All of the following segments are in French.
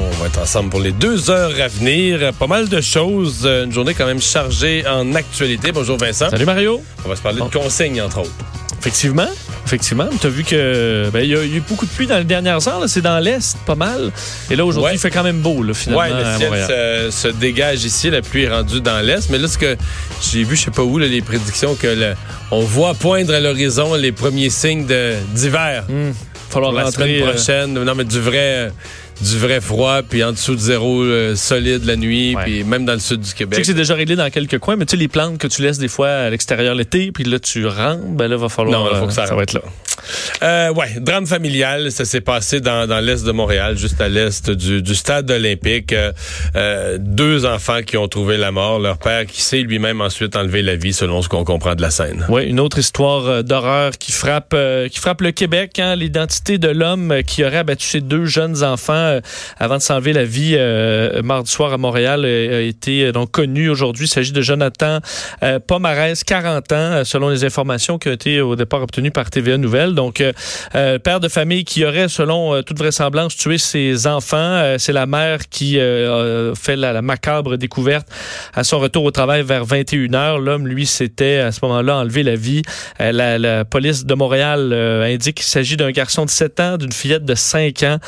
On va être ensemble pour les deux heures à venir. Pas mal de choses. Euh, Une journée quand même chargée en actualité. Bonjour Vincent. Salut Mario. On va se parler de consignes entre autres. Effectivement, effectivement. Tu as vu que ben, il y, a eu beaucoup de pluie dans les dernières heures. C'est dans l'est, pas mal. Et là aujourd'hui, Ouais. il fait quand même beau là, finalement Ouais, à le ciel se, se dégage ici. La pluie est rendue dans l'est. Mais là, ce que j'ai vu, je sais pas où, là, les prédictions que le- on voit poindre à l'horizon les premiers signes d'hiver. Hum, falloir la rentrer. semaine euh, prochaine. Non, mais du vrai, du vrai froid, puis en dessous de zéro euh, solide la nuit, Ouais. puis même dans le sud du tu sais Québec. que c'est déjà réglé dans quelques coins, mais tu sais, les plantes que tu laisses des fois à l'extérieur l'été, puis là, tu rentres, ben là, va falloir. Non, il faut que ça euh, rentre. va être là. Euh, ouais, drame familial, ça s'est passé dans, dans l'est de Montréal, juste à l'est du, du stade olympique. Euh, deux enfants qui ont trouvé la mort, leur père qui s'est lui-même ensuite enlevé la vie, selon ce qu'on comprend de la scène. Oui, une autre histoire euh, d'horreur qui frappe euh, qui frappe le Québec. Hein, L'identité de l'homme qui aurait abattu ses deux jeunes enfants euh, avant de s'enlever la vie mardi soir à Montréal a été donc connu aujourd'hui. Il s'agit de Jonathan Pomarez, 40 ans, selon les informations qui ont été au départ obtenues par TVA Nouvelle. Donc, euh, euh, père de famille qui aurait, selon euh, toute vraisemblance, tué ses enfants. C'est la mère qui euh, fait la, macabre découverte à son retour au travail vers 21 heures. L'homme, lui, s'était à ce moment-là enlevé la vie. La, police de Montréal indique qu'il s'agit d'un garçon de 7 ans, d'une fillette de 5 ans,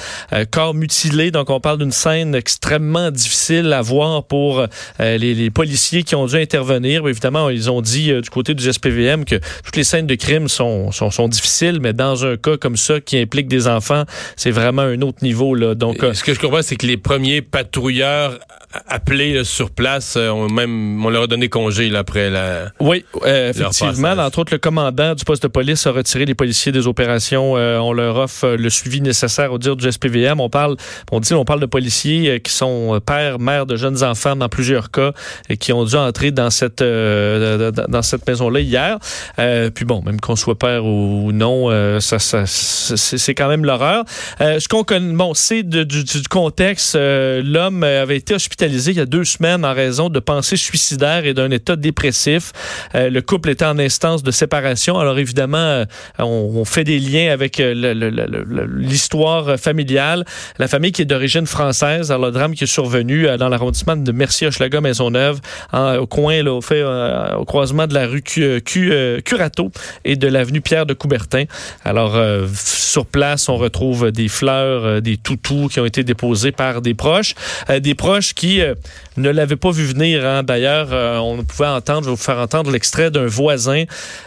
corps mutilé. Donc, on parle d'une scène extrêmement difficile à voir pour les, policiers qui ont dû intervenir. Évidemment, ils ont dit du côté du SPVM que toutes les scènes de crime sont difficiles, mais dans un cas comme ça qui implique des enfants, c'est vraiment un autre niveau. Là. Donc, ce que je comprends, c'est que les premiers patrouilleurs appelés là, sur place, euh, ont même, on leur a donné congé là, après la... Oui, euh, effectivement. Entre autres, le commandant du poste de police a retiré les policiers des opérations. Euh, on leur offre euh, le suivi nécessaire au dire du SPVM. On parle, on dit, on parle de policiers euh, qui sont euh, pères, mères de jeunes enfants dans plusieurs cas et qui ont dû entrer dans cette euh, dans cette maison-là hier. Euh, puis bon, même qu'on soit père ou non, euh, ça, ça c'est quand même l'horreur. Euh, ce qu'on connaît, bon, c'est du, du contexte. euh, L'homme avait été hospitalisé il y a deux semaines en raison de pensées suicidaires et d'un état dépressif. Euh, le couple était en instance de séparation. Alors évidemment, euh, on, fait des liens avec euh, l'histoire familiale. La famille qui est d'origine française. Alors le drame qui est survenu dans l'arrondissement de Mercier-Hochelaga Maisonneuve, en- au coin, au, croisement de la rue euh, Curato et de l'avenue Pierre de Coubertin. Alors sur place, on retrouve des fleurs, des toutous qui ont été déposés par des proches, des proches qui euh, ne l'avaient pas vu venir. hein. D'ailleurs, euh, on pouvait entendre, je vais vous faire entendre l'extrait d'un voisin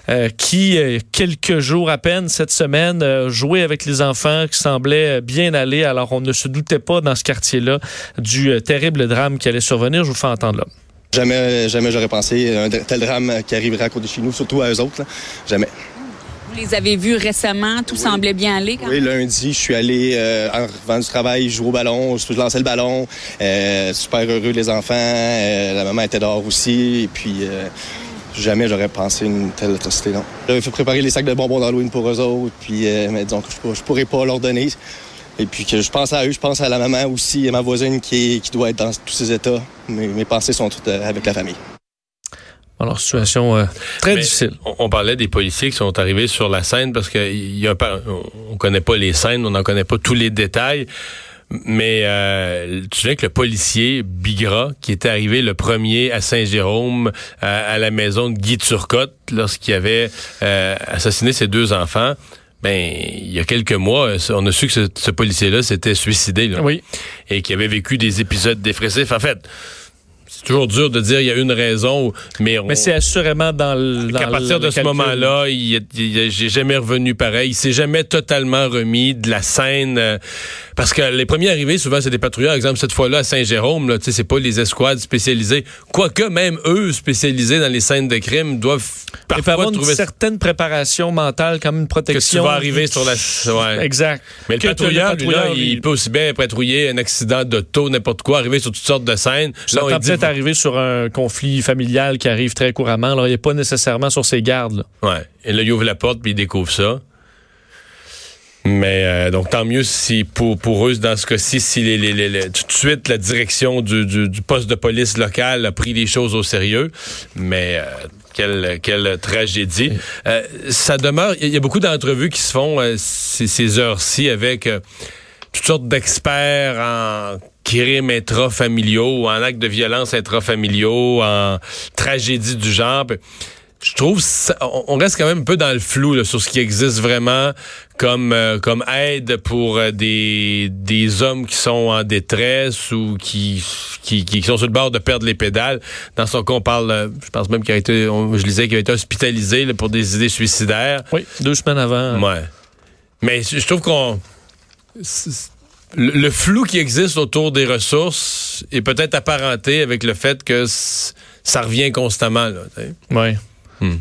euh, qui, quelques jours à peine cette semaine, jouait avec les enfants, qui semblait bien aller. Alors, on ne se doutait pas dans ce quartier-là du terrible drame qui allait survenir. Je vous fais entendre là. Jamais, jamais j'aurais pensé un tel drame qui arriverait à côté de chez nous, surtout à eux autres. Jamais. Vous les avez vus récemment, tout semblait bien aller. Quand Oui, lundi, je suis allé euh, en revenant du travail, jouer au ballon, je lançais le ballon. Euh, super heureux les enfants. Euh, la maman était dehors aussi. Et puis jamais j'aurais pensé une telle atrocité, non. J'avais fait préparer les sacs de bonbons d'Halloween pour eux autres. Puis mais disons que je, pourrais- je pourrais pas leur donner. Et puis que je pense à eux, je pense à la maman aussi et ma voisine qui, est- qui doit être dans tous ces états. Mes, mes pensées sont toutes avec la famille. Alors, situation euh, très Mais difficile. On, on parlait des policiers qui sont arrivés sur la scène parce que il y a un on, on connaît pas les scènes, on n'en connaît pas tous les détails. Mais euh, tu sais que le policier Bigra, qui était arrivé le premier à Saint-Jérôme, à, à la maison de Guy Turcotte, lorsqu'il avait euh, assassiné ses deux enfants, ben il y a quelques mois, on a su que ce, ce policier-là s'était suicidé. Là, Oui. Et qui avait vécu des épisodes dépressifs. En fait, c'est toujours dur de dire il y a une raison, mais on... Mais c'est assurément dans le. dans qu'à partir de ce moment-là, il, il- j'ai jamais revenu pareil. Il s'est jamais totalement remis de la scène. euh, parce que les premiers arrivés, souvent, c'est des patrouilleurs. Exemple, cette fois-là, à Saint-Jérôme, là, tu sais, c'est pas les escouades spécialisées. Quoique, même eux, spécialisés dans les scènes de crime, doivent parfois avoir une trouver certaine préparation mentale, comme une que tu protection. vas arriver sur la... Ouais. Exact. Mais le patrouilleur, lui, là, il peut aussi bien patrouiller un accident d'auto, n'importe quoi, arriver sur toutes sortes de scènes. Là, on peut-être arrivé sur un conflit familial qui arrive très couramment. Alors, il n'est pas nécessairement sur ses gardes. Là. Ouais. Et là, il ouvre la porte puis il découvre ça. Mais euh, donc tant mieux si pour, pour eux dans ce cas-ci si les, les, les, tout de suite la direction du, du, du, poste de police local a pris les choses au sérieux. Mais euh, quelle, quelle tragédie. Euh, ça demeure. Il y a beaucoup d'entrevues qui se font ces, ces heures-ci avec toutes sortes d'experts en crimes intrafamiliaux, en actes de violence intrafamiliaux, en tragédie du genre. Je trouve ça, on reste quand même un peu dans le flou là, sur ce qui existe vraiment comme euh, comme aide pour euh, des des hommes qui sont en détresse ou qui, qui qui sont sur le bord de perdre les pédales. Dans son cas, on parle, euh, je pense même qu'il a été, on, je lisais qu'il a été hospitalisé là, pour des idées suicidaires. Oui, deux semaines avant. Ouais. Mais je trouve qu'on le, le, flou qui existe autour des ressources est peut-être apparenté avec le fait que ça revient constamment. Là, oui. Hmm.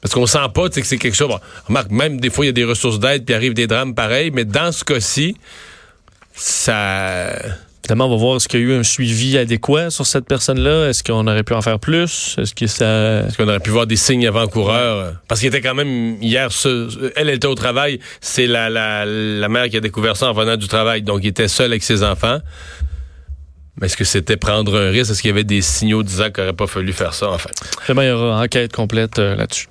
Parce qu'on sent pas que c'est quelque chose. Bon, remarque, même des fois, il y a des ressources d'aide puis arrive des drames pareils, mais dans ce cas-ci, ça. Évidemment, on va voir est-ce qu'il y a eu un suivi adéquat sur cette personne-là. Est-ce qu'on aurait pu en faire plus? Est-ce que ça. Est-ce qu'on aurait pu voir des signes avant-coureurs? Parce qu'il était quand même hier, ce... elle était au travail. C'est la, la, la mère qui a découvert ça en venant du travail. Donc, il était seul avec ses enfants. Mais est-ce que c'était prendre un risque? Est-ce qu'il y avait des signaux disant qu'il n'aurait pas fallu faire ça, en fait? Demain, il y aura enquête complète euh, là-dessus.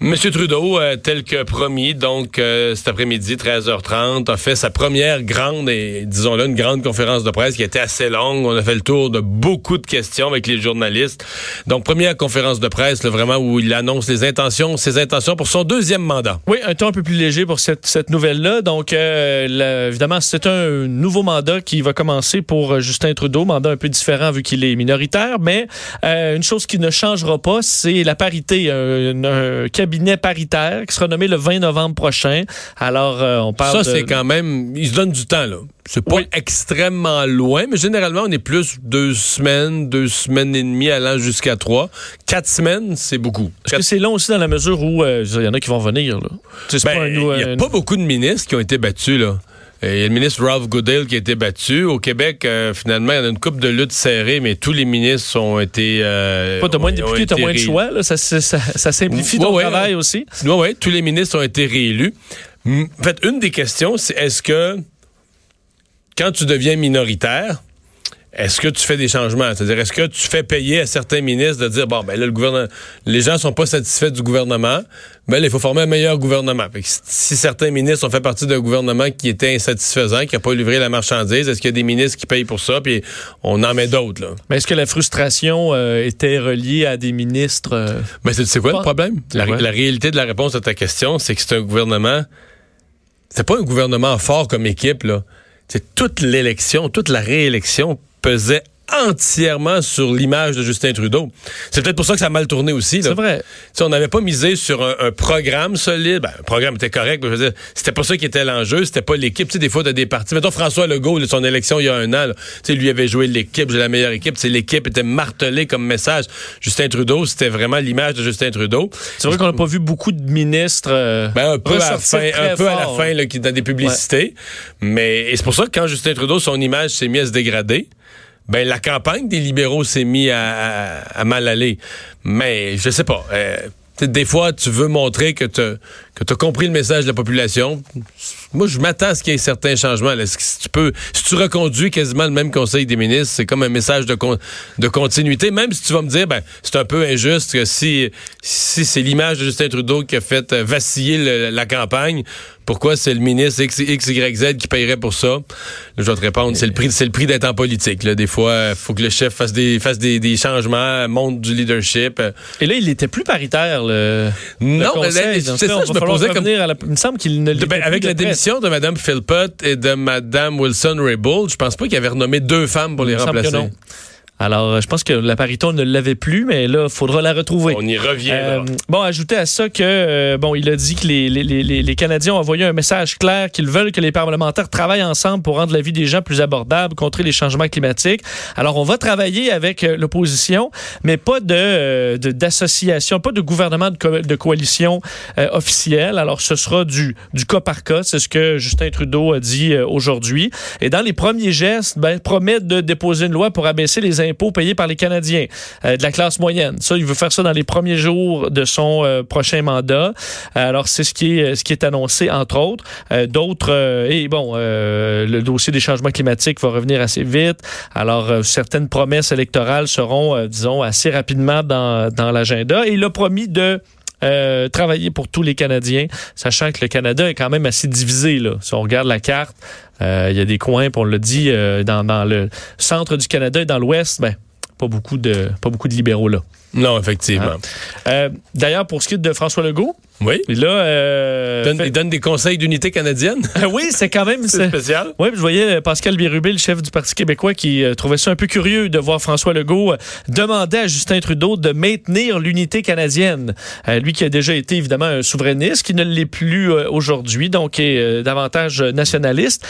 Monsieur Trudeau, euh, tel que promis, donc euh, cet après-midi, 13h30, a fait sa première grande, et disons-le, une grande conférence de presse qui était assez longue. On a fait le tour de beaucoup de questions avec les journalistes. Donc, première conférence de presse, là, vraiment, où il annonce les intentions, ses intentions pour son deuxième mandat. Oui, un temps un peu plus léger pour cette, nouvelle-là. Donc, euh, évidemment, c'est un nouveau mandat qui va commencer pour Justin Trudeau, mandat un peu différent vu qu'il est minoritaire, mais une chose qui ne changera pas, c'est la parité. Un cabinet paritaire qui sera nommé le 20 novembre prochain. Alors, euh, on parle Ça, de... c'est quand même... Ils se donnent du temps, là. C'est pas oui. extrêmement loin, mais généralement, on est plus deux semaines, deux semaines et demie, allant jusqu'à trois. Quatre semaines, c'est beaucoup. Est-ce que c'est long aussi dans la mesure où il euh, y en a qui vont venir, là? Il ben, n'y a pas beaucoup de ministres qui ont été battus, là. Il y a le ministre Ralph Goodale qui a été battu. Au Québec, euh, finalement, il y a une coupe de lutte serrée, mais tous les ministres ont été. Euh, pas de moins de députés, t'as moins de choix. Là. Ça, ça, ça, simplifie ton ouais, travail ouais. aussi. Oui, oui. Tous les ministres ont été réélus. En fait, une des questions, c'est est-ce que quand tu deviens minoritaire, est-ce que tu fais des changements? C'est-à-dire, est-ce que tu fais payer à certains ministres de dire, bon, ben là, le gouvernement, les gens sont pas satisfaits du gouvernement, ben là, il faut former un meilleur gouvernement. Fait que si certains ministres ont fait partie d'un gouvernement qui était insatisfaisant, qui n'a pas livré la marchandise, est-ce qu'il y a des ministres qui payent pour ça, puis on en met d'autres, là? Mais est-ce que la frustration euh, était reliée à des ministres? Euh... Ben, c'est quoi le problème? La, la réalité de la réponse à ta question, c'est que c'est un gouvernement, c'est pas un gouvernement fort comme équipe, là. C'est toute l'élection, toute la réélection pesait entièrement sur l'image de Justin Trudeau. C'est peut-être pour ça que ça a mal tourné aussi. C'est vrai. T'sais, on n'avait pas misé sur un, un programme solide. Ben, le programme était correct, mais je veux dire, c'était pas ça qui était l'enjeu. C'était pas l'équipe. Des fois, t'as des partis. Mettons François Legault, son élection il y a un an, là, lui avait joué l'équipe, j'ai la meilleure équipe. T'sais, l'équipe était martelée comme message. Justin Trudeau, c'était vraiment l'image de Justin Trudeau. C'est vrai qu'on n'a pas vu beaucoup de ministres. Euh, ben, un peu à la fin, un peu à la fin, là, qui dans des publicités. Ouais. Mais c'est pour ça que quand Justin Trudeau, son image s'est mise à se dégrader ben la campagne des libéraux s'est mise à, à, à, mal aller. Mais je sais pas. Euh, des fois, tu veux montrer que tu que as compris le message de la population. Moi, je m'attends à ce qu'il y ait certains changements. Si tu peux, si tu reconduis quasiment le même conseil des ministres, c'est comme un message de, con, de continuité. Même si tu vas me dire, ben, c'est un peu injuste que si, si c'est l'image de Justin Trudeau qui a fait vaciller le, la campagne, pourquoi c'est le ministre X, X, Y, Z qui paierait pour ça? Je vais te répondre, c'est le prix, c'est le prix d'être en politique. Là. Des fois, il faut que le chef fasse des, fasse des, des changements, monte du leadership. Et là, il était plus paritaire, le. Non, c'est ça, je me posais comme. La... Il me semble qu'il ne ben, Avec la démission de Mme Philpott et de Mme Wilson-Raybould, je pense pas qu'il avait renommé deux femmes pour il les remplacer. Alors, je pense que la Pariton ne l'avait plus, mais là, il faudra la retrouver. On y revient. Euh, bon, ajouter à ça que, euh, bon, il a dit que les, les, les, les, Canadiens ont envoyé un message clair qu'ils veulent que les parlementaires travaillent ensemble pour rendre la vie des gens plus abordable, contrer les changements climatiques. Alors, on va travailler avec euh, l'opposition, mais pas de d'association, pas de gouvernement de, co de coalition euh, officielle. Alors, ce sera du, du cas par cas. C'est ce que Justin Trudeau a dit aujourd'hui. Et dans les premiers gestes, ben, promet de déposer une loi pour abaisser les impôts payés par les Canadiens euh, de la classe moyenne. Ça, il veut faire ça dans les premiers jours de son euh, prochain mandat. Alors, c'est ce qui est est annoncé entre autres. D'autres et bon, le dossier des changements climatiques va revenir assez vite. Alors, certaines promesses électorales seront, disons, assez rapidement dans dans l'agenda. Et il a promis de euh, travailler pour tous les Canadiens, sachant que le Canada est quand même assez divisé. Là. Si on regarde la carte, euh, il y a des coins, on l'a dit, euh, dans, dans, le centre du Canada et dans l'ouest, ben, pas beaucoup de pas beaucoup de libéraux là. Non, effectivement. Hein? D'ailleurs, pour ce qui est de François Legault, oui. Et là, euh, donne, il donne des conseils d'unité canadienne. oui, c'est quand même spécial. Oui, je voyais euh, Pascal Bérubé, le chef du Parti québécois, qui euh, trouvait ça un peu curieux de voir François Legault euh, demander à Justin Trudeau de maintenir l'unité canadienne. lui qui a déjà été évidemment un souverainiste, qui ne l'est plus aujourd'hui, donc est davantage nationaliste.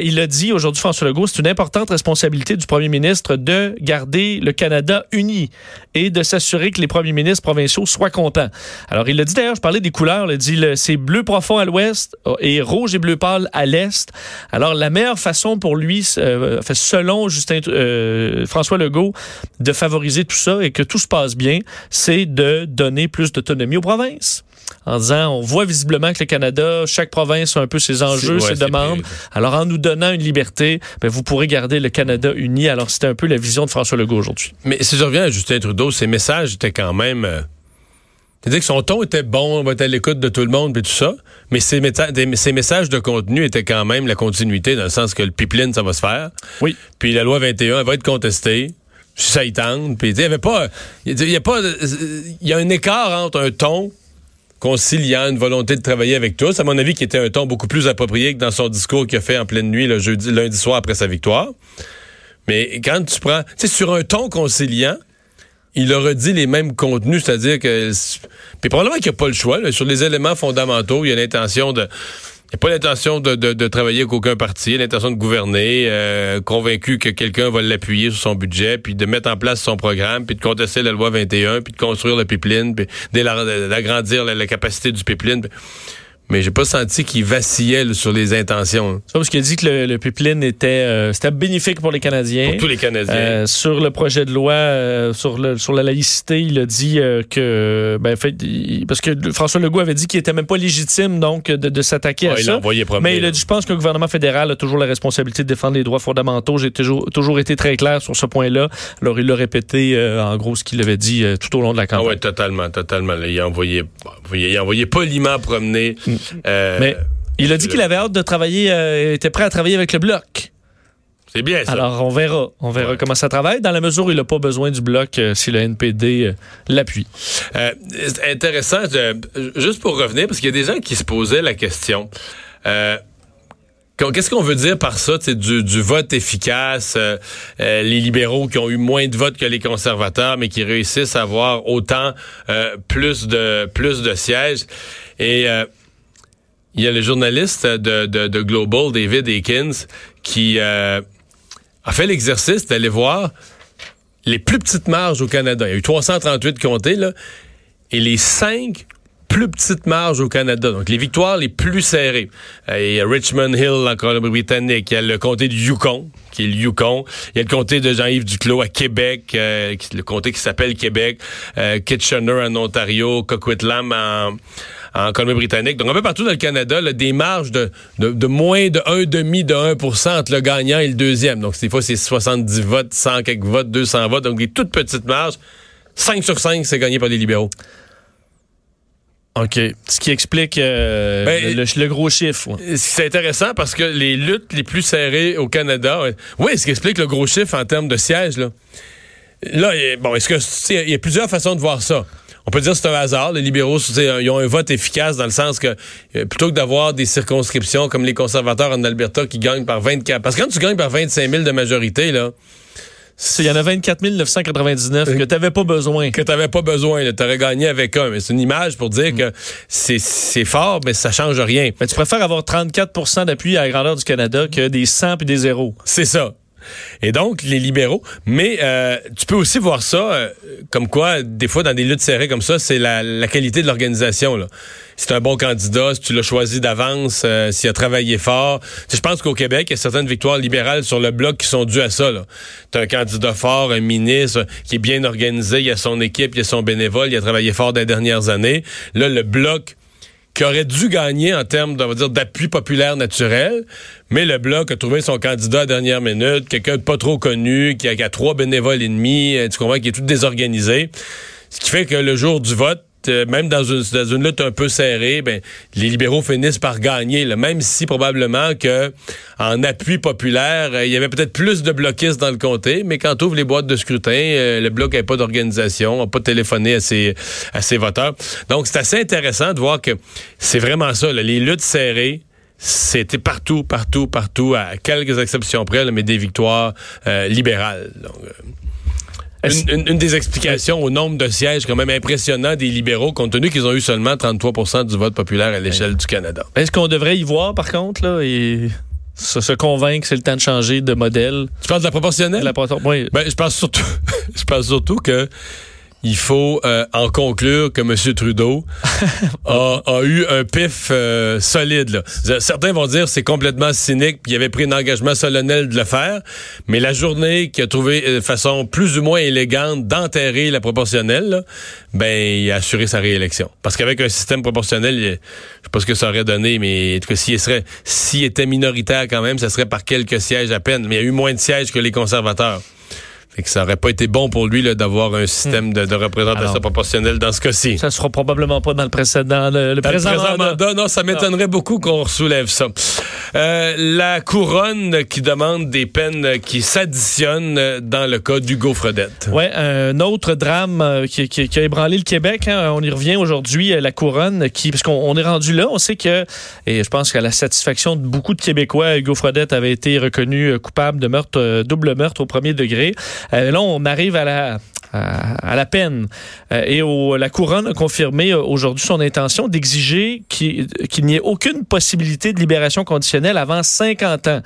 il a dit aujourd'hui, François Legault, c'est une importante responsabilité du premier ministre de garder le Canada uni et de s'assurer que les premiers ministres provinciaux soient contents. Alors, il a dit d'ailleurs, je parlais des couleurs. Il dit c'est bleu profond à l'ouest euh, et rouge et bleu pâle à l'est. Alors la meilleure façon pour lui, euh, selon Justin euh, François Legault, de favoriser tout ça et que tout se passe bien, c'est de donner plus d'autonomie aux provinces en disant on voit visiblement que le Canada, chaque province a un peu ses enjeux, ses demandes. Alors en nous donnant une liberté, ben, vous pourrez garder le Canada uni. Alors c'était un peu la vision de François Legault aujourd'hui. Mais si je reviens à Justin Trudeau, ses messages étaient quand même c'est-à-dire que son ton était bon, on va être à l'écoute de tout le monde et tout ça, mais ses, ses, messages de contenu étaient quand même la continuité, dans le sens que le pipeline, ça va se faire. Oui. Puis la loi 21, elle va être contestée. Ça y tente. Puis il y avait pas. Il y a pas. Il y a un écart entre un ton conciliant, une volonté de travailler avec tous, à mon avis, qui était un ton beaucoup plus approprié que dans son discours qu'il a fait en pleine nuit le jeudi, lundi soir après sa victoire. Mais quand tu prends, tu sais, sur un ton conciliant, il aurait dit les mêmes contenus, c'est-à-dire que... Puis probablement qu'il n'y a pas le choix. Sur les éléments fondamentaux, il y a l'intention de... Il n'y a pas l'intention de, de, travailler avec aucun parti, l'intention de gouverner, euh, convaincu que quelqu'un va l'appuyer sur son budget, puis de mettre en place son programme, puis de contester la loi 21, puis de construire le pipeline, puis d'agrandir la, capacité du pipeline mais j'ai pas senti qu'il vacillait sur les intentions. C'est parce qu'il a dit que le, pipeline était euh, c'était bénéfique pour les Canadiens. Pour tous les Canadiens. Euh, sur le projet de loi euh, sur le sur la laïcité, il a dit que ben fait parce que François Legault avait dit qu'il était même pas légitime donc de, de s'attaquer à ça. mais il a dit je pense que le gouvernement fédéral a toujours la responsabilité de défendre les droits fondamentaux. J'ai toujours toujours été très clair sur ce point-là. Alors il l'a répété en gros ce qu'il avait dit tout au long de la campagne. Ah ouais, totalement, totalement. Il a envoyé il a envoyé poliment promener mm. Euh, Mais il a dit qu'il avait hâte de travailler, euh, était prêt à travailler avec le bloc. C'est bien ça. Alors, on verra. On verra comment ça travaille, dans la mesure où il n'a pas besoin du bloc euh, si le NPD l'appuie. intéressant, juste pour revenir, parce qu'il y a des gens qui se posaient la question. Qu'est-ce qu'on veut dire par ça, du, du vote efficace, les libéraux qui ont eu moins de votes que les conservateurs, mais qui réussissent à avoir autant plus de plus de sièges. Et il y a le journaliste de, de, Global, David Akins, qui euh, a fait l'exercice d'aller voir les plus petites marges au Canada. Il y a eu 338 comtés, là, et les cinq plus petites marges au Canada. Donc, les victoires les plus serrées. Euh, il y a Richmond Hill en Colombie-Britannique. Il y a le comté du Yukon, qui est le Yukon. Il y a le comté de Jean-Yves Duclos à Québec, euh, le comté qui s'appelle Québec. Kitchener en Ontario. Coquitlam en en Colombie-Britannique. Donc, un peu partout dans le Canada, là, des marges de, de, moins de 1,5 de 1% entre le gagnant et le deuxième. Donc, des fois, c'est 70 votes, 100 quelques votes, 200 votes. Donc, des toutes petites marges. 5 sur 5, c'est gagné par les libéraux. OK. Ce qui explique euh, ben, le, gros chiffre. C'est intéressant parce que les luttes les plus serrées au Canada, oui, ce qui explique le gros chiffre en termes de sièges, là. Là, bon, est-ce que il y a plusieurs façons de voir ça on peut dire que c'est un hasard. Les libéraux, ils ont un vote efficace dans le sens que euh, plutôt que d'avoir des circonscriptions comme les conservateurs en Alberta qui gagnent par 24... Parce que quand tu gagnes par 25 000 de majorité, là... Il y en a 24 999 que tu n'avais pas besoin. Que tu n'avais pas besoin. Tu aurais gagné avec un. Mais c'est une image pour dire que c'est fort, mais ça change rien. Mais tu préfères avoir 34% d'appui à la grandeur du Canada que des 100 puis des zéros. C'est ça. Et donc, les libéraux. Mais euh, tu peux aussi voir ça euh, comme quoi, des fois, dans des luttes serrées comme ça, c'est la, qualité de l'organisation. Si c'est un bon candidat, si tu l'as choisi d'avance, euh, s'il a travaillé fort. Tu je pense qu'au Québec, il y a certaines victoires libérales sur le bloc qui sont dues à ça. Tu un candidat fort, un ministre qui est bien organisé, il a son équipe, il a son bénévole, il a travaillé fort dans les dernières années. Là, le bloc qui aurait dû gagner en termes va dire, d'appui populaire naturel, mais le Bloc a trouvé son candidat à dernière minute, quelqu'un de pas trop connu, qui a, trois bénévoles et demi, euh, tu comprends, qui est tout désorganisé. Ce qui fait que le jour du vote, euh, même dans une, lutte un peu serrée, ben, les libéraux finissent par gagner, même si probablement que en appui populaire, euh, il y avait peut-être plus de bloquistes dans le comté, mais quand ouvre les boîtes de scrutin, euh, le bloc n'a pas d'organisation, n'a pas téléphoné à ses, à ses voteurs. Donc, c'est assez intéressant de voir que c'est vraiment ça, les luttes serrées, c'était partout, partout, partout, à quelques exceptions près, mais des victoires libérales. Une, une- une des explications au nombre de sièges quand même impressionnant des libéraux, compte tenu qu'ils ont eu seulement 33% du vote populaire à l'échelle du Canada. Est-ce qu'on devrait y voir, par contre, là, et se, se convaincre que c'est le temps de changer de modèle? Tu parles de la proportionnelle? La, oui. Ben, je pense surtout, je pense surtout que il faut euh, en conclure que M. Trudeau a, a eu un pif euh, solide. Là. Certains vont dire c'est complètement cynique, puis il avait pris un engagement solennel de le faire, mais la journée qui a trouvé euh, de façon plus ou moins élégante d'enterrer la proportionnelle, là, ben il a assuré sa réélection. Parce qu'avec un système proportionnel, je sais pas ce que ça aurait donné, mais en tout cas s'il serait, s'il était minoritaire quand même, ça serait par quelques sièges à peine. Mais il y a eu moins de sièges que les conservateurs. Fait que ça aurait pas été bon pour lui d'avoir un système de, de représentation Alors, proportionnelle dans ce cas-ci. Ça se fera probablement pas dans le précédent, le, le Dans le présent, mandat. mandat, non, ça m'étonnerait beaucoup qu'on soulève ça. Euh, la couronne qui demande des peines qui s'additionnent dans le cas d'Hugo Fredette. Ouais, un autre drame euh, qui, qui- qui a ébranlé le Québec. hein. On y revient aujourd'hui, euh, la couronne, qui, parce qu'on on est rendu là, on sait que, et je pense qu'à la satisfaction de beaucoup de Québécois, Hugo Fredette avait été reconnu euh, coupable de meurtre, double meurtre au premier degré. Euh, là, on arrive à la à, à la peine. Euh, et la couronne a confirmé euh, aujourd'hui son intention d'exiger qu'il n'y ait aucune possibilité de libération conditionnelle avant 50 ans,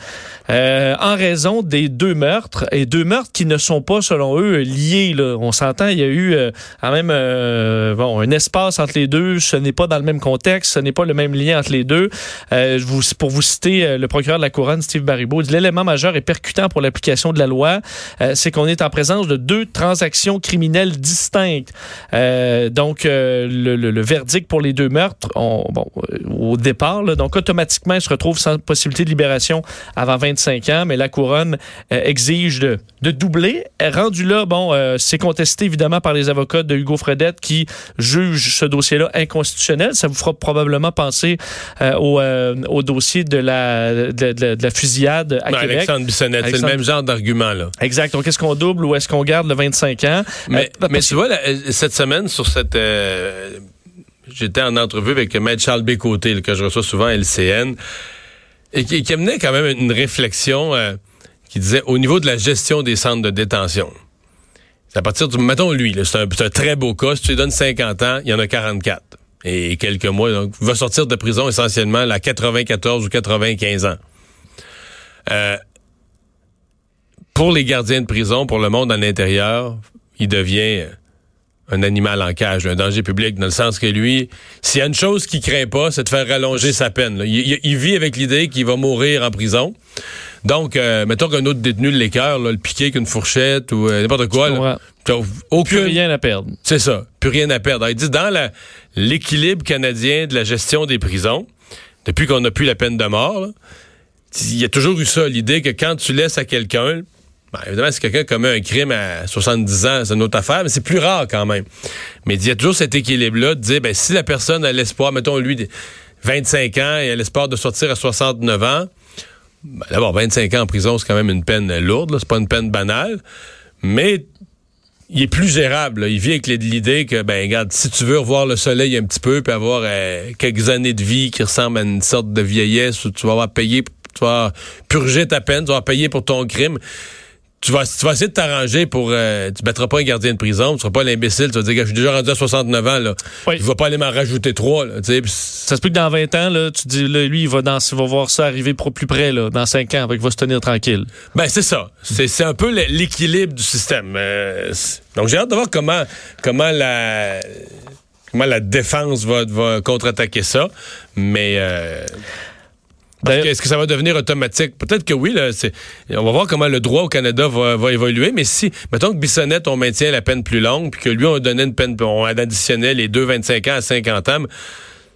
euh, en raison des deux meurtres et deux meurtres qui ne sont pas, selon eux, liés. Là. On s'entend, il y a eu euh, quand même euh, bon un espace entre les deux. Ce n'est pas dans le même contexte, ce n'est pas le même lien entre les deux. Euh, pour vous citer euh, le procureur de la couronne, Steve Baribeau, l'élément majeur et percutant pour l'application de la loi, euh, c'est qu'on est en présence de deux transactions criminelles distinctes. Euh, donc, euh, le, le- le verdict pour les deux meurtres, on- bon, euh, au départ, là, donc automatiquement, il se retrouve sans possibilité de libération avant 25 ans, mais la couronne euh, exige de, de doubler. Rendu là, bon, c'est contesté évidemment par les avocats de Hugo Fredette qui jugent ce dossier-là inconstitutionnel. Ça vous fera probablement penser au, au dossier de la, de, de- de la fusillade à Non, Québec. Alexandre Bissonnette, c'est le même genre d'argument. là. Exact. Donc, est-ce qu'on double ou est-ce qu'on garde le 25 ans? Mais, Euh, mais tu vois, là, euh, cette semaine, sur cette... euh, J'étais en entrevue avec Maître Charles Bécoté, que je reçois souvent à LCN, et qui, qui amenait quand même une réflexion euh, qui disait, au niveau de la gestion des centres de détention, c'est à partir du... Mettons lui, c'est un, très beau cas. Si tu lui donnes 50 ans, il y en a 44. Et quelques mois, donc, il va sortir de prison essentiellement à 94 ou 95 ans. Euh, pour les gardiens de prison, pour le monde à l'intérieur, il devient un animal en cage, un danger public, dans le sens que lui, s'il y a une chose qu'il craint pas, c'est de faire rallonger sa peine. Il, vit avec l'idée qu'il va mourir en prison. Donc, euh, mettons qu'un autre détenu là, le piquer avec une fourchette ou euh, n'importe quoi, là, t'as Plus aucune, rien à perdre. c'est ça. Plus rien à perdre. Alors, il dit dans l'équilibre canadien de la gestion des prisons, depuis qu'on n'a plus la peine de mort, là, il y a toujours eu ça, l'idée que quand tu laisses à quelqu'un, ben, évidemment, si quelqu'un commet un crime à 70 ans, c'est une autre affaire, mais c'est plus rare quand même. Mais il y a toujours cet équilibre-là de dire, ben, si la personne a l'espoir, mettons lui, de 25 ans et a l'espoir de sortir à 69 ans, ben, d'abord, 25 ans en prison, c'est quand même une peine lourde, c'est pas une peine banale, mais il est plus gérable. là. Il vit avec l'idée que, ben, regarde, si tu veux revoir le soleil un petit peu, puis avoir euh, quelques années de vie qui ressemblent à une sorte de vieillesse où tu vas avoir payé, tu vas purger ta peine, tu vas avoir payé pour ton crime, tu vas, tu vas essayer de t'arranger pour. Euh, tu battras pas un gardien de prison, tu seras pas l'imbécile, tu vas dire je suis déjà rendu à 69 ans, là. Oui. Je vais pas aller m'en rajouter trois, là. Pis Ça se peut que dans 20 ans, là, tu dis, là, lui, il va, dans, il va voir ça arriver pro plus près, là, dans 5 ans, il va se tenir tranquille. Ben, c'est ça. C'est un peu l'équilibre du système. Euh, donc, j'ai hâte de voir comment, comment la. Comment la défense va, va contre-attaquer ça. Mais euh, Est-ce que ça va devenir automatique? Peut-être que oui. Là, on va voir comment le droit au Canada va, va évoluer. Mais si, mettons que Bissonnette, on maintient la peine plus longue, puis que lui, on donnait une peine, on additionnait les deux 25 ans à 50 ans,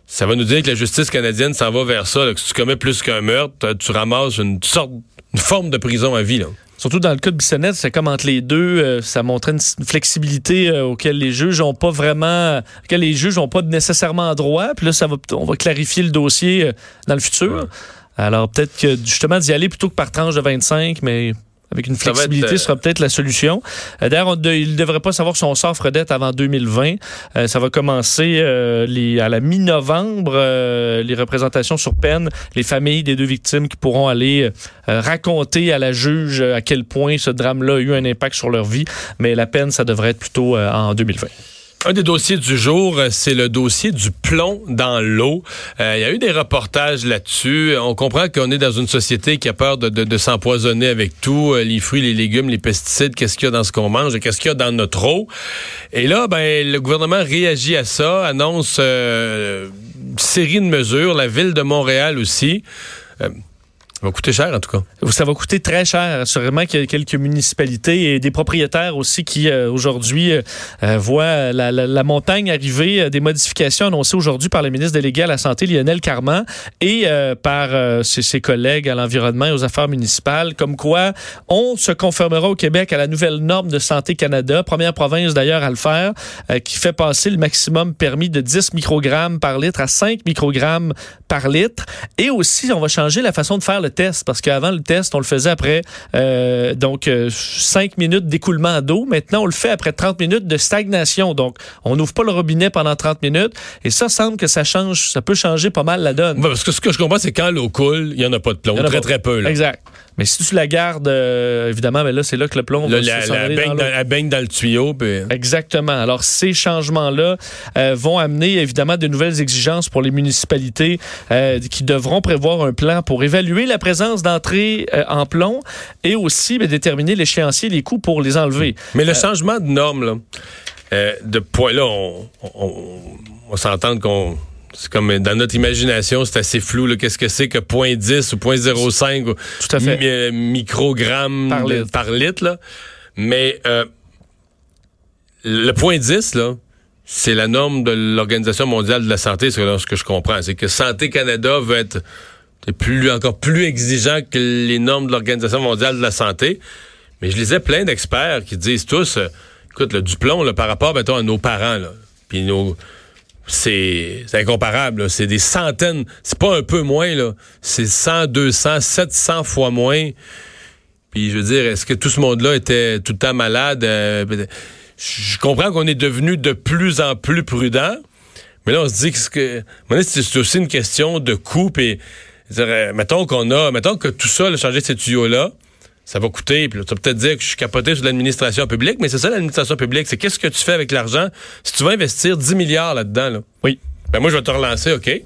ça va nous dire que la justice canadienne s'en va vers ça. là, que si tu commets plus qu'un meurtre, tu ramasses une sorte, une forme de prison à vie. Là. Surtout dans le cas de Bissonnette, c'est comme entre les deux, euh, ça montrait une, flexibilité euh, auquel les juges ont pas vraiment, auquel les juges ont pas nécessairement droit. Puis là, ça va, on va clarifier le dossier euh, dans le futur. Ouais. Alors peut-être que justement d'y aller plutôt que par tranche de 25, mais avec une flexibilité, être, euh, sera peut-être la solution. Euh, D'ailleurs, de- il ne devrait pas savoir son sort Fredette avant 2020. Euh, ça va commencer euh, les, à la mi-novembre, euh, les représentations sur peine, les familles des deux victimes qui pourront aller euh, raconter à la juge à quel point ce drame-là a eu un impact sur leur vie. Mais la peine, ça devrait être plutôt euh, en 2020. Un des dossiers du jour, euh, c'est le dossier du plomb dans l'eau. Euh, Il y a eu des reportages là-dessus. On comprend qu'on est dans une société qui a peur de, s'empoisonner avec tout, euh, les fruits, les légumes, les pesticides, qu'est-ce qu'il y a dans ce qu'on mange qu'est-ce qu'il y a dans notre eau? Et là, ben, le gouvernement réagit à ça, annonce une série de mesures, la ville de Montréal aussi. Ça va coûter cher, en tout cas. Ça va coûter très cher. Sûrement qu'il y a quelques municipalités et des propriétaires aussi qui, euh, aujourd'hui, euh, euh, voient la, la- montagne arriver. Des modifications annoncées aujourd'hui par le ministre délégué à la Santé, Lionel Carman, et par ses, ses collègues à l'environnement et aux affaires municipales, comme quoi on se conformera au Québec à la nouvelle norme de Santé Canada, première province d'ailleurs à le faire, qui fait passer le maximum permis de 10 microgrammes par litre à 5 microgrammes par litre. Et aussi, on va changer la façon de faire le test, parce qu'avant, le test, on le faisait après euh, donc euh, 5 minutes d'écoulement d'eau. Maintenant, on le fait après 30 minutes de stagnation. Donc, on n'ouvre pas le robinet pendant 30 minutes. Et ça semble que ça change, ça peut changer pas mal la donne. Parce que ce que je comprends, c'est quand l'eau coule, il n'y en a pas de plomb. Très, pas. très peu. Là. Exact. Mais si tu la gardes, euh, évidemment, mais là, c'est là que le plomb Là, va la, se- la aller baigne dans dans, l'eau. elle baigne dans le tuyau. puis- Exactement. Alors, ces changements-là euh, vont amener évidemment de nouvelles exigences pour les municipalités euh, qui devront prévoir un plan pour évaluer la présence d'entrées en plomb et aussi ben, déterminer l'échéancier, les coûts pour les enlever. Mais le changement de norme, là, de point là, on, on, on, on s'entend qu'on. C'est comme dans notre imagination, c'est assez flou. Qu'est-ce que c'est que 0.10 ou 0.05 ou Tout à fait. euh, microgrammes Par litre. par litre, là. Mais euh, le point 10, là, c'est la norme de l'Organisation mondiale de la santé, c'est ce que je comprends. C'est que Santé Canada veut être plus, encore plus exigeant que les normes de l'Organisation mondiale de la santé. Mais je lisais plein d'experts qui disent tous, euh, écoute, le du plomb, là, par rapport, mettons, à nos parents, là, puis nos... C'est incomparable. C'est des centaines. C'est pas un peu moins, là. C'est 100, 200, 700 fois moins. Puis, je veux dire, est-ce que tout ce monde-là était tout le temps malade? Euh, je comprends qu'on est devenu de plus en plus prudent. Mais là, on se dit que, c'est aussi une question de coût. Puis, euh, mettons qu'on a, mettons que tout ça, là, changer ces tuyaux-là, ça va coûter. Puis là, tu vas peut-être dire que je suis capoté sur l'administration publique, mais c'est ça l'administration publique. C'est qu'est-ce que tu fais avec l'argent? Si tu vas investir 10 milliards là-dedans. Là, Oui. ben moi, je vais te relancer, OK?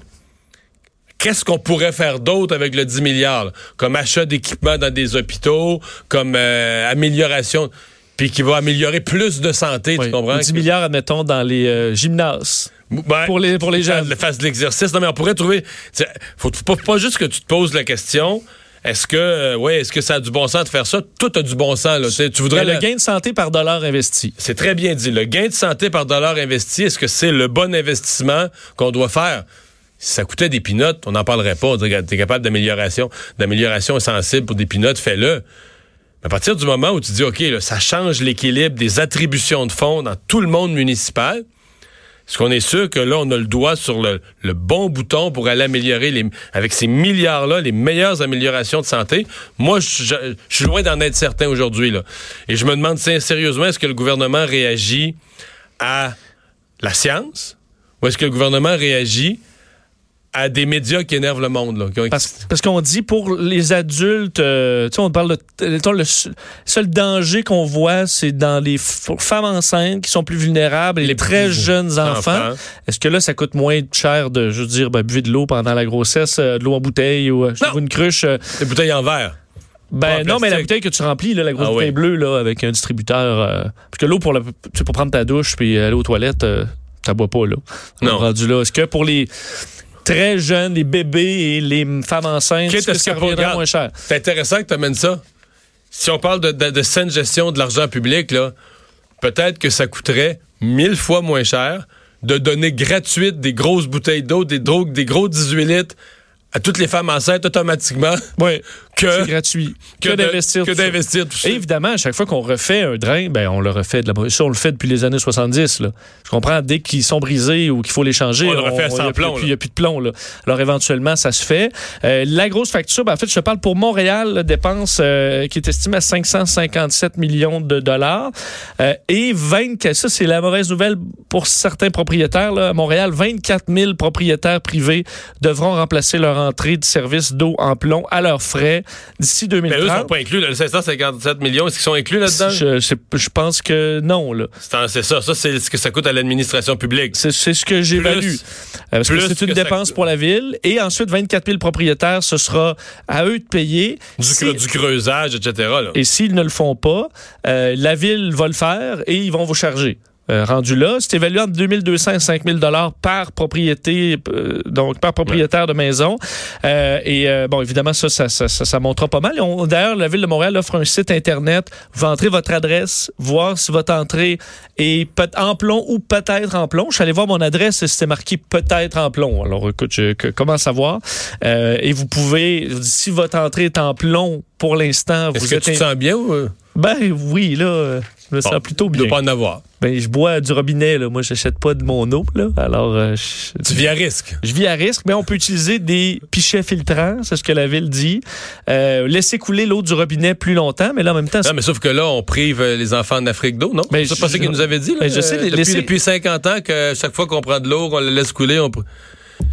Qu'est-ce qu'on pourrait faire d'autre avec le 10 milliards? là? Comme achat d'équipements dans des hôpitaux, comme euh, amélioration, puis qui va améliorer plus de santé, Oui. tu comprends? 10 milliards, admettons, dans les euh, gymnases. Ben, Pour les- pour les jeunes. Fasse de l'exercice. Non, mais on pourrait trouver. Faut, faut pas, pas juste que tu te poses la question. Est-ce que, euh, ouais, est-ce que ça a du bon sens de faire ça? Tout a du bon sens, là. Tu voudrais le le- gain de santé par dollar investi. C'est très bien dit. Le gain de santé par dollar investi, est-ce que c'est le bon investissement qu'on doit faire? Si ça coûtait des pinottes, on n'en parlerait pas. On dirait t'es capable d'amélioration, d'amélioration sensible pour des pinottes, fais-le. Mais à partir du moment où tu dis, OK, là, ça change l'équilibre des attributions de fonds dans tout le monde municipal, est-ce qu'on est sûr que là, on a le doigt sur le, bon bouton pour aller améliorer, les, avec ces milliards-là, les meilleures améliorations de santé? Moi, je, je- suis loin d'en être certain aujourd'hui. Et je me demande sérieusement, est-ce que le gouvernement réagit à la science ou est-ce que le gouvernement réagit à des médias qui énervent le monde. Là, qui ont- Parce, parce qu'on dit pour les adultes, euh, tu sais, on parle de mettons, le se- seul danger qu'on voit, c'est dans les femmes enceintes qui sont plus vulnérables et les Les très jeunes enfants. enfants. Est-ce que là, ça coûte moins cher de, je veux dire, ben, buvez de l'eau pendant la grossesse, euh, de l'eau en bouteille ou euh, une cruche? euh, Des bouteilles en verre. ben en non, mais la bouteille que tu remplis, là, la grosse Ah bouteille oui. bleue là, avec un distributeur. euh, parce que l'eau pour, la- tu pour prendre ta douche puis aller aux toilettes, euh, t'as bois pas là. Non. Rendu là. Est-ce que pour les très jeunes, les bébés et les femmes enceintes, que ça moins cher? C'est intéressant que tu amènes ça. Si on parle de, de- de saine gestion de l'argent public, là, peut-être que ça coûterait mille fois moins cher de donner gratuite des grosses bouteilles d'eau, des, drogues, des gros 18 litres à toutes les femmes enceintes automatiquement Oui, que, c'est gratuit. que, d'investir. que d'investir tout ça. Et évidemment, à chaque fois qu'on refait un drain, ben on le refait de la ça, on le fait depuis les années 70. Là. Je comprends, dès qu'ils sont brisés ou qu'il faut les changer, On le refait à il y 100 a plus- plomb. Il n'y a plus de plomb. Là. Alors éventuellement, ça se fait. Euh, la grosse facture, ben, en fait, je te parle pour Montréal, la dépense euh, qui est estimée à 557 millions de dollars. Euh, et 24, ça c'est la mauvaise nouvelle pour certains propriétaires. Là. À Montréal, 24 000 propriétaires privés devront remplacer leur entrée de service d'eau en plomb à leurs frais d'ici Mais eux 2030. sont pas inclus. le 557 millions, est-ce qu'ils sont inclus là-dedans? Je, je, je pense que non. C'est ça. Ça, c'est ce que ça coûte à l'administration publique. C'est, ce que j'évalue. Euh, parce que c'est une que dépense pour la ville. Et ensuite, 24 000 propriétaires, ce sera à eux de payer. Du, Si- cre- du creusage, etc. là. et s'ils ne le font pas, euh, la ville va le faire et ils vont vous charger. Euh, rendu là, c'est évalué entre 2200 et 5000 dollars par propriété, euh, donc par propriétaire de maison. Euh, et bon, évidemment, ça, ça, ça, ça, ça montera pas mal. D'ailleurs, la ville de Montréal offre un site internet. Vous entrez votre adresse, voir si votre entrée est en plomb ou peut-être en plomb. Je suis allé voir mon adresse et c'était marqué peut-être en plomb. Alors, écoute, je, que- comment savoir? Et vous pouvez, si votre entrée est en plomb pour l'instant, Est-ce vous que êtes tu te sens bien ou... ben oui, là, je me sens plutôt Il bien. doit pas en avoir. Ben, je bois du robinet, là. Moi, j'achète pas de mon eau, là. Alors, euh, je, Tu vis à risque. je vis à risque, mais on peut utiliser des pichets filtrants, c'est ce que la ville dit. Euh, laisser couler l'eau du robinet plus longtemps, mais là, en même temps, Non, mais sauf que là, on prive euh, les enfants en Afrique d'eau, non? Mais c'est pas ça qu'il je- nous avait dit, là? mais je sais, les- depuis, laisser- depuis 50 ans que chaque fois qu'on prend de l'eau, qu'on la laisse couler, on...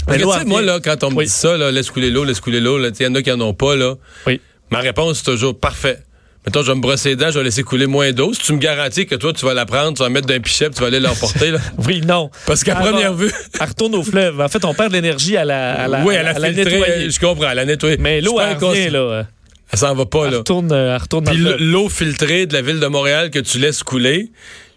Mais l'eau tu sais, moi, là, quand on me Oui. dit ça, là, laisse couler l'eau, laisse couler l'eau, il y en a qui en ont pas, là. Oui. Ma réponse, c'est toujours parfait. Mettons, je vais me brosser les dents, je vais laisser couler moins d'eau. Si tu me garantis que toi, tu vas la prendre, tu vas la mettre d'un pichet, tu vas aller l'emporter, là. oui, non. Parce qu'à première vue. Elle retourne au fleuve. En fait, on perd de l'énergie à la, à la, oui, à la filtré, nettoyer. je comprends, elle a nettoyé. Mais l'eau, elle revient, là. Elle s'en va pas, Elle là. retourne, euh, elle retourne dans Puis l'eau filtrée de la ville de Montréal que tu laisses couler,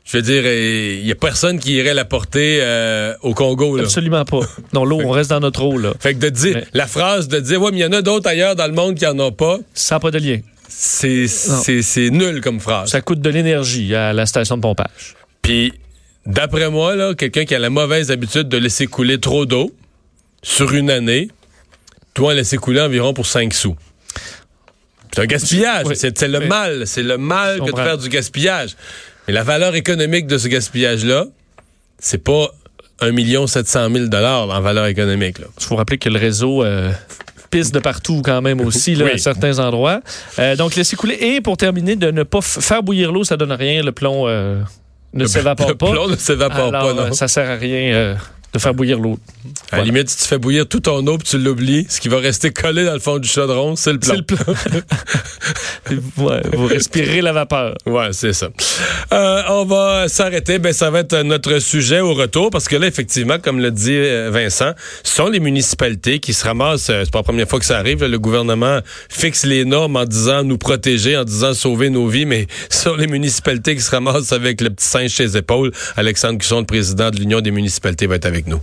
je veux dire, il y a personne qui irait la porter euh, au Congo. Là. Absolument pas. Non, l'eau, on reste dans notre eau, là. Fait que de dire, Mais- la phrase de dire, ouais, mais il y en a d'autres ailleurs dans le monde qui en ont pas, Ça n'a pas de lien. C'est nul comme phrase. Ça coûte de l'énergie à la station de pompage. Puis, d'après moi, là, quelqu'un qui a la mauvaise habitude de laisser couler trop d'eau sur une année, doit en laisser couler environ pour 5 sous. C'est un gaspillage. Oui. C'est le mal. C'est le mal que de faire du gaspillage. Mais la valeur économique de ce gaspillage-là, c'est pas 1 700 000 en valeur économique. Il faut rappeler que le réseau euh, pisse de partout quand même aussi, là, Oui. à certains endroits. Euh, donc, laisser couler. Et pour terminer, de ne pas faire bouillir l'eau, ça donne rien. Le plomb euh, ne s'évapore Le pas. plomb ne s'évapore pas, non. euh, ça sert à rien de faire bouillir l'eau. À la limite, si tu fais bouillir toute ton eau puis tu l'oublies, ce qui va rester collé dans le fond du chaudron, c'est le plomb. C'est le plomb. Ouais, vous respirez la vapeur. Ouais, c'est ça. Euh, on va s'arrêter. Ben, ça va être notre sujet au retour parce que là, effectivement, comme le dit euh, Vincent, ce sont les municipalités qui se ramassent. euh, C'est pas la première fois que ça arrive. là, le gouvernement fixe les normes en disant nous protéger, en disant sauver nos vies, mais ce sont les municipalités qui se ramassent avec le petit singe chez les épaules. Alexandre Cusson, le président de l'Union des municipalités, va être avec nous.